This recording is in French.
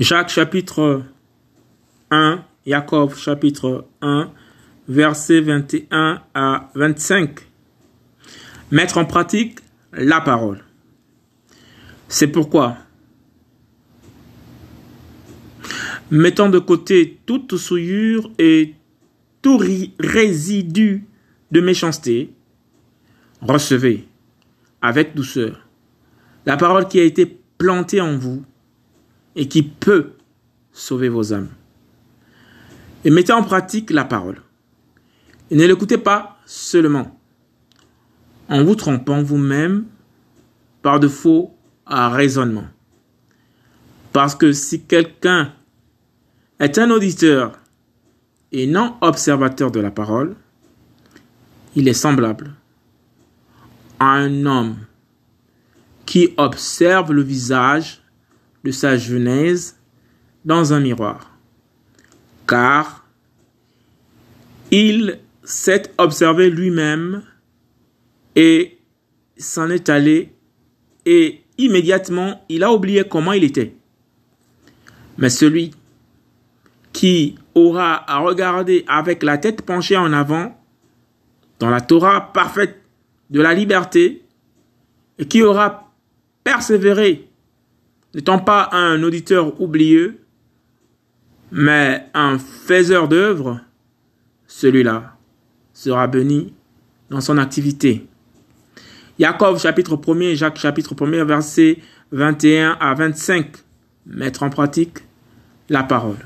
Jacques chapitre 1, Jacob chapitre 1, versets 21 à 25. Mettre en pratique la parole. C'est pourquoi, mettant de côté toute souillure et tout résidu de méchanceté, recevez avec douceur la parole qui a été plantée en vous et qui peut sauver vos âmes. Et mettez en pratique la parole. Et ne l'écoutez pas seulement en vous trompant vous-même par de faux raisonnements. Parce que si quelqu'un est un auditeur et non observateur de la parole, il est semblable à un homme qui observe le visage de sa genèse dans un miroir. Car il s'est observé lui-même et s'en est allé et immédiatement il a oublié comment il était. Mais celui qui aura à regarder avec la tête penchée en avant dans la Torah parfaite de la liberté et qui aura persévéré, n'étant pas un auditeur oublieux, mais un faiseur d'œuvres, celui-là sera béni dans son activité. Jacob chapitre 1er, Jacques chapitre 1er, verset 21 à 25. Mettre en pratique la parole.